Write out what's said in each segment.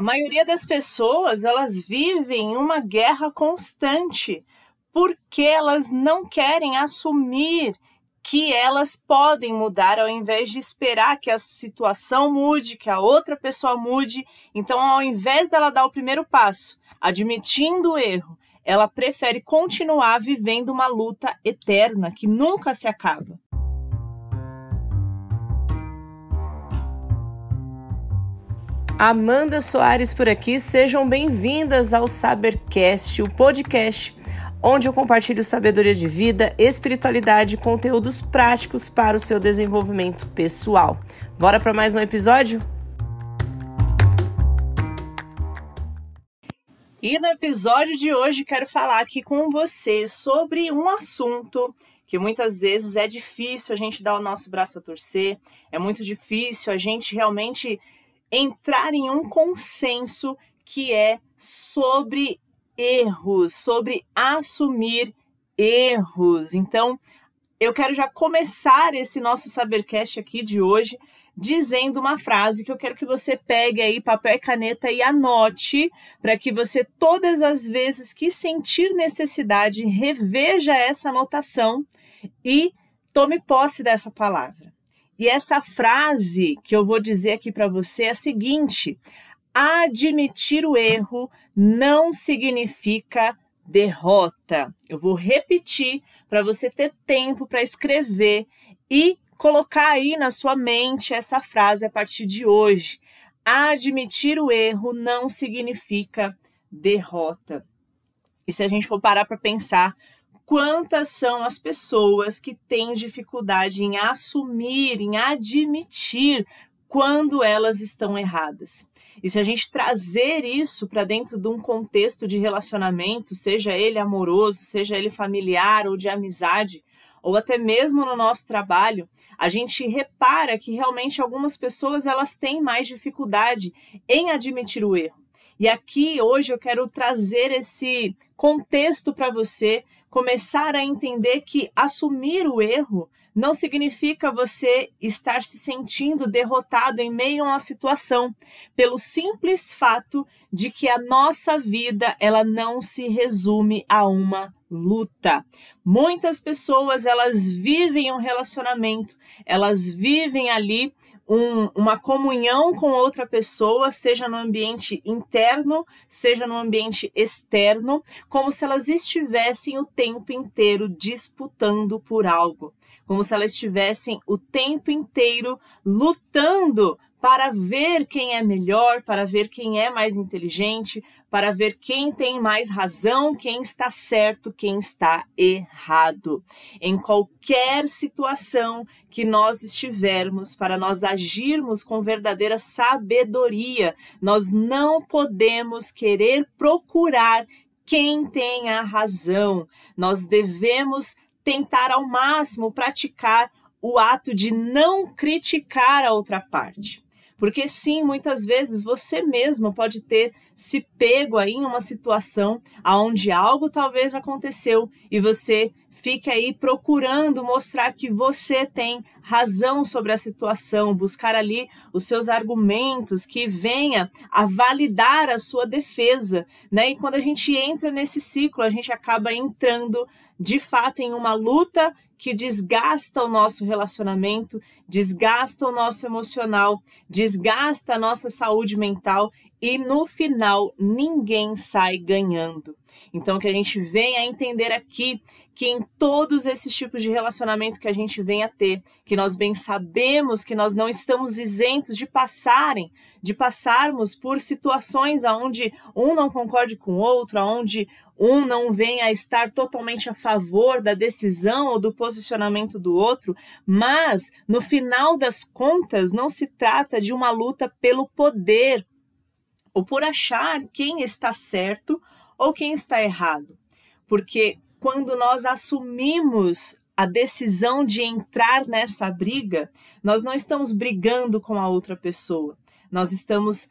A maioria das pessoas, elas vivem uma guerra constante porque elas não querem assumir que elas podem mudar ao invés de esperar que a situação mude, que a outra pessoa mude. Então, ao invés dela dar o primeiro passo, admitindo o erro, ela prefere continuar vivendo uma luta eterna que nunca se acaba. Amanda Soares por aqui, sejam bem-vindas ao Sabercast, o podcast onde eu compartilho sabedoria de vida, espiritualidade e conteúdos práticos para o seu desenvolvimento pessoal. Bora para mais um episódio? E no episódio de hoje quero falar aqui com você sobre um assunto que muitas vezes é difícil a gente dar o nosso braço a torcer, é muito difícil a gente realmente entrar em um consenso que é sobre erros, sobre assumir erros. Então, eu quero já começar esse nosso Sabercast aqui de hoje dizendo uma frase que eu quero que você pegue aí papel e caneta e anote para que você todas as vezes que sentir necessidade reveja essa anotação e tome posse dessa palavra. E essa frase que eu vou dizer aqui para você é a seguinte: admitir o erro não significa derrota. Eu vou repetir para você ter tempo para escrever e colocar aí na sua mente essa frase a partir de hoje. Admitir o erro não significa derrota. E se a gente for parar para pensar, quantas são as pessoas que têm dificuldade em assumir, em admitir quando elas estão erradas. E se a gente trazer isso para dentro de um contexto de relacionamento, seja ele amoroso, seja ele familiar ou de amizade, ou até mesmo no nosso trabalho, a gente repara que realmente algumas pessoas elas têm mais dificuldade em admitir o erro. E aqui hoje eu quero trazer esse contexto para você começar a entender que assumir o erro não significa você estar se sentindo derrotado em meio a uma situação, pelo simples fato de que a nossa vida ela não se resume a uma luta. Muitas pessoas elas vivem um relacionamento, elas vivem ali um, uma comunhão com outra pessoa, seja no ambiente interno, seja no ambiente externo, como se elas estivessem o tempo inteiro disputando por algo como se elas estivessem o tempo inteiro lutando para ver quem é melhor, para ver quem é mais inteligente, para ver quem tem mais razão, quem está certo, quem está errado. Em qualquer situação que nós estivermos, para nós agirmos com verdadeira sabedoria, nós não podemos querer procurar quem tem a razão. Nós devemos tentar ao máximo praticar o ato de não criticar a outra parte. Porque sim, muitas vezes você mesmo pode ter se pego aí em uma situação onde algo talvez aconteceu e você fique aí procurando mostrar que você tem razão sobre a situação, buscar ali os seus argumentos que venha a validar a sua defesa, né? E quando a gente entra nesse ciclo, a gente acaba entrando de fato em uma luta que desgasta o nosso relacionamento, desgasta o nosso emocional, desgasta a nossa saúde mental e no final ninguém sai ganhando. Então que a gente venha a entender aqui que em todos esses tipos de relacionamento que a gente vem a ter, que nós bem sabemos que nós não estamos isentos de passarem, de passarmos por situações aonde um não concorde com o outro, aonde um não venha a estar totalmente a favor da decisão ou do do outro, mas no final das contas não se trata de uma luta pelo poder ou por achar quem está certo ou quem está errado. Porque quando nós assumimos a decisão de entrar nessa briga, nós não estamos brigando com a outra pessoa. Nós estamos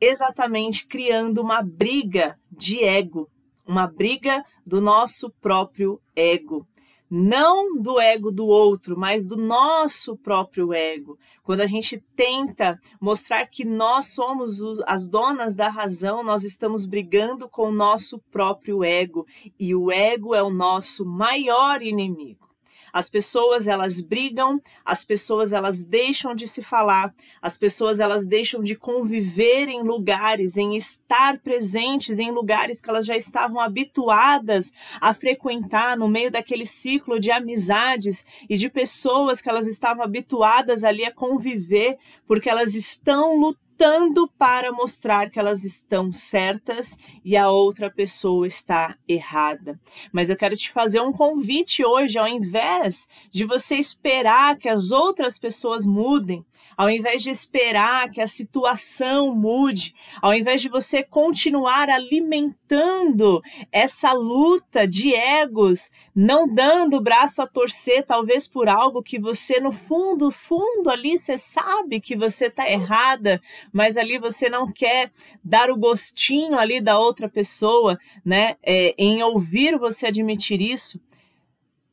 exatamente criando uma briga de ego, uma briga do nosso próprio ego. Não do ego do outro, mas do nosso próprio ego. Quando a gente tenta mostrar que nós somos as donas da razão, nós estamos brigando com o nosso próprio ego, e o ego é o nosso maior inimigo. As pessoas elas brigam, as pessoas elas deixam de se falar, as pessoas elas deixam de conviver em lugares, em estar presentes em lugares que elas já estavam habituadas a frequentar no meio daquele ciclo de amizades e de pessoas que elas estavam habituadas ali a conviver, porque elas estão lutando lutando para mostrar que elas estão certas e a outra pessoa está errada. Mas eu quero te fazer um convite hoje, ao invés de você esperar que as outras pessoas mudem, ao invés de esperar que a situação mude, ao invés de você continuar alimentando essa luta de egos, não dando o braço a torcer, talvez por algo que você, no fundo, fundo ali, você sabe que você está errada, mas ali você não quer dar o gostinho ali da outra pessoa, né, é, em ouvir você admitir isso,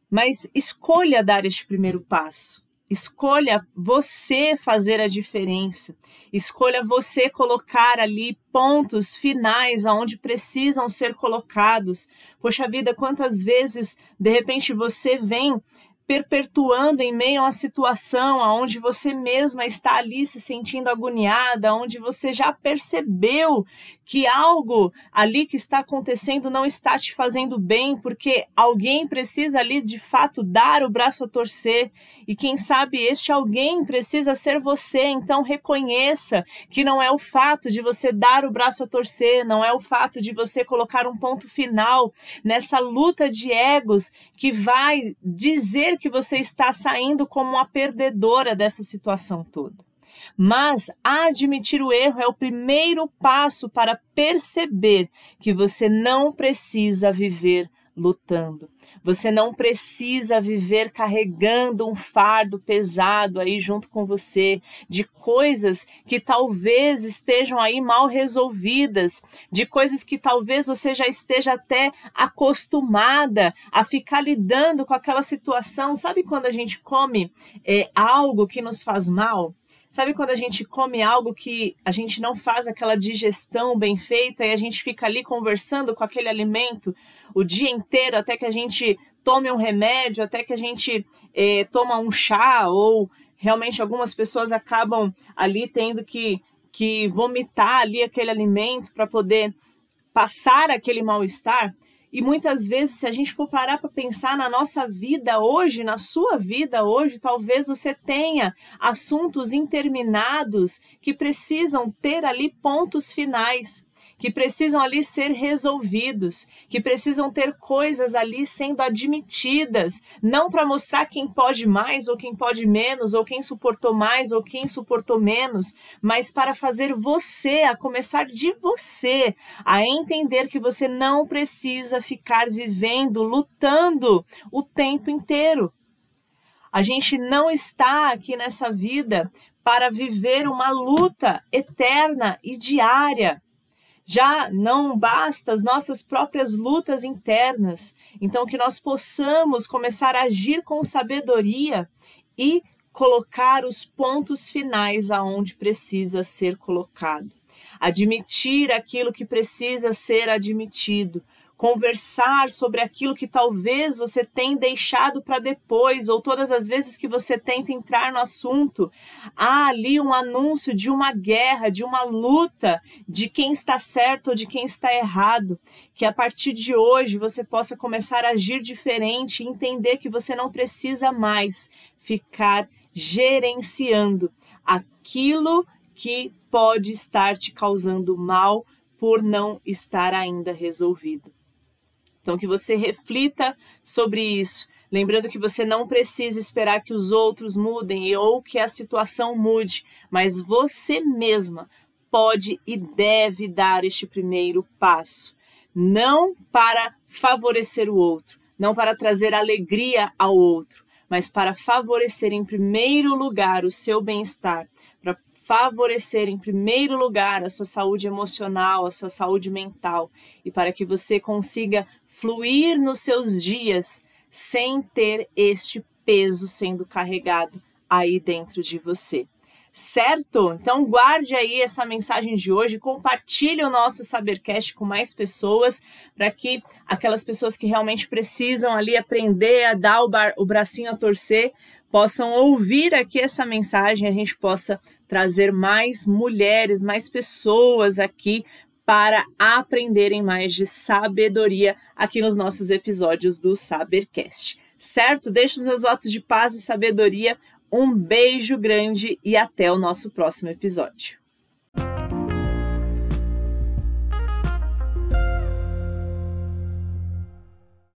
mas escolha dar este primeiro passo. Escolha você fazer a diferença. Escolha você colocar ali pontos finais aonde precisam ser colocados. Poxa vida, quantas vezes de repente você vem perpetuando em meio a uma situação onde você mesma está ali se sentindo agoniada, onde você já percebeu que algo ali que está acontecendo não está te fazendo bem, porque alguém precisa ali de fato dar o braço a torcer, e quem sabe este alguém precisa ser você, então reconheça que não é o fato de você dar o braço a torcer, não é o fato de você colocar um ponto final nessa luta de egos que vai dizer que você está saindo como uma perdedora dessa situação toda. Mas admitir o erro é o primeiro passo para perceber que você não precisa viver lutando. Você não precisa viver carregando um fardo pesado aí junto com você de coisas que talvez estejam aí mal resolvidas, de coisas que talvez você já esteja até acostumada a ficar lidando com aquela situação. Sabe quando a gente come é, algo que nos faz mal? Sabe quando a gente come algo que a gente não faz aquela digestão bem feita e a gente fica ali conversando com aquele alimento o dia inteiro até que a gente tome um remédio, até que a gente eh, toma um chá ou realmente algumas pessoas acabam ali tendo que, que vomitar ali aquele alimento para poder passar aquele mal-estar. E muitas vezes, se a gente for parar para pensar na nossa vida hoje, na sua vida hoje, talvez você tenha assuntos interminados que precisam ter ali pontos finais que precisam ali ser resolvidos, que precisam ter coisas ali sendo admitidas, não para mostrar quem pode mais ou quem pode menos, ou quem suportou mais ou quem suportou menos, mas para fazer você, a começar de você, a entender que você não precisa ficar vivendo, lutando o tempo inteiro. A gente não está aqui nessa vida para viver uma luta eterna e diária já não basta as nossas próprias lutas internas. Então, que nós possamos começar a agir com sabedoria e colocar os pontos finais aonde precisa ser colocado. Admitir aquilo que precisa ser admitido, conversar sobre aquilo que talvez você tenha deixado para depois, ou todas as vezes que você tenta entrar no assunto, há ali um anúncio de uma guerra, de uma luta, de quem está certo ou de quem está errado. Que a partir de hoje você possa começar a agir diferente e entender que você não precisa mais ficar gerenciando aquilo que pode estar te causando mal por não estar ainda resolvido. Então, que você reflita sobre isso. Lembrando que você não precisa esperar que os outros mudem ou que a situação mude, mas você mesma pode e deve dar este primeiro passo. Não para favorecer o outro, não para trazer alegria ao outro, mas para favorecer em primeiro lugar o seu bem-estar, para favorecer em primeiro lugar a sua saúde emocional, a sua saúde mental e para que você consiga fluir nos seus dias sem ter este peso sendo carregado aí dentro de você. Certo? Então guarde aí essa mensagem de hoje, compartilhe o nosso Sabercast com mais pessoas, para que aquelas pessoas que realmente precisam ali aprender a dar o, bar, o bracinho a torcer, possam ouvir aqui essa mensagem, a gente possa trazer mais mulheres, mais pessoas aqui para aprenderem mais de sabedoria aqui nos nossos episódios do Sabercast. Certo? Deixo os meus votos de paz e sabedoria. Um beijo grande e até o nosso próximo episódio.